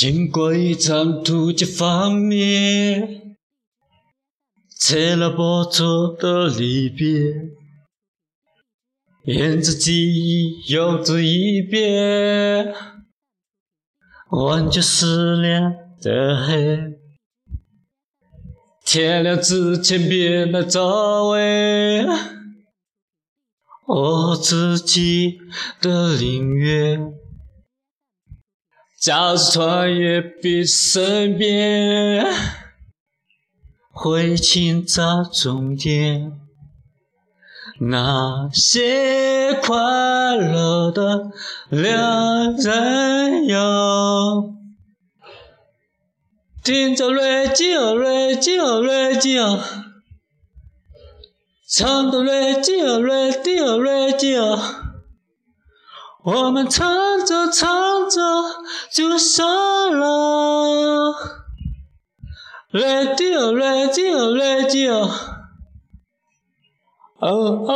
经过一场突击幻灭，拆了不错的离别，沿着记忆游走一遍，挽救失恋的黑。天亮之前别来找我，我自己的领略。假使穿越彼身边，会寻找终点。那些快乐的两人游，听着 radio radio radio，唱着 radio radio radio。我们唱着唱着就散了，Radio Radio Radio，哦哦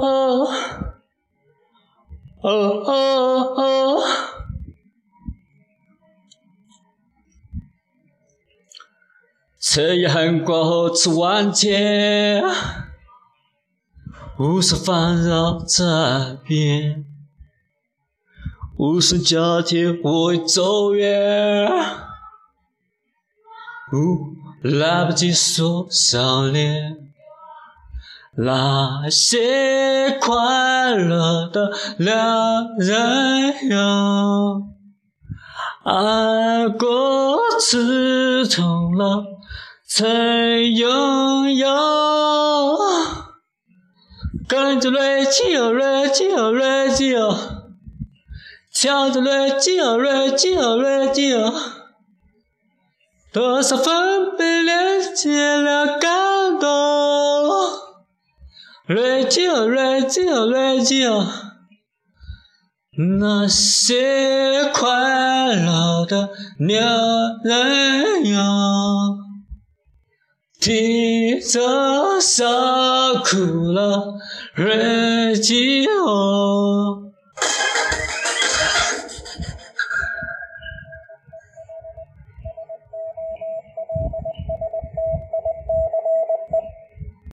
哦，哦哦哦，彻夜寒过后吃晚餐，无数烦扰在耳边。无声交替，我已走远，呜，来不及说想念。那些快乐的两人游，爱过刺痛了才拥有。跟着节奏，节奏，节奏。笑着瑞金儿瑞金儿瑞金，多少分贝连接了感动。瑞金儿瑞金儿瑞金，那些快乐的恋人呀，提着伤哭了瑞金儿。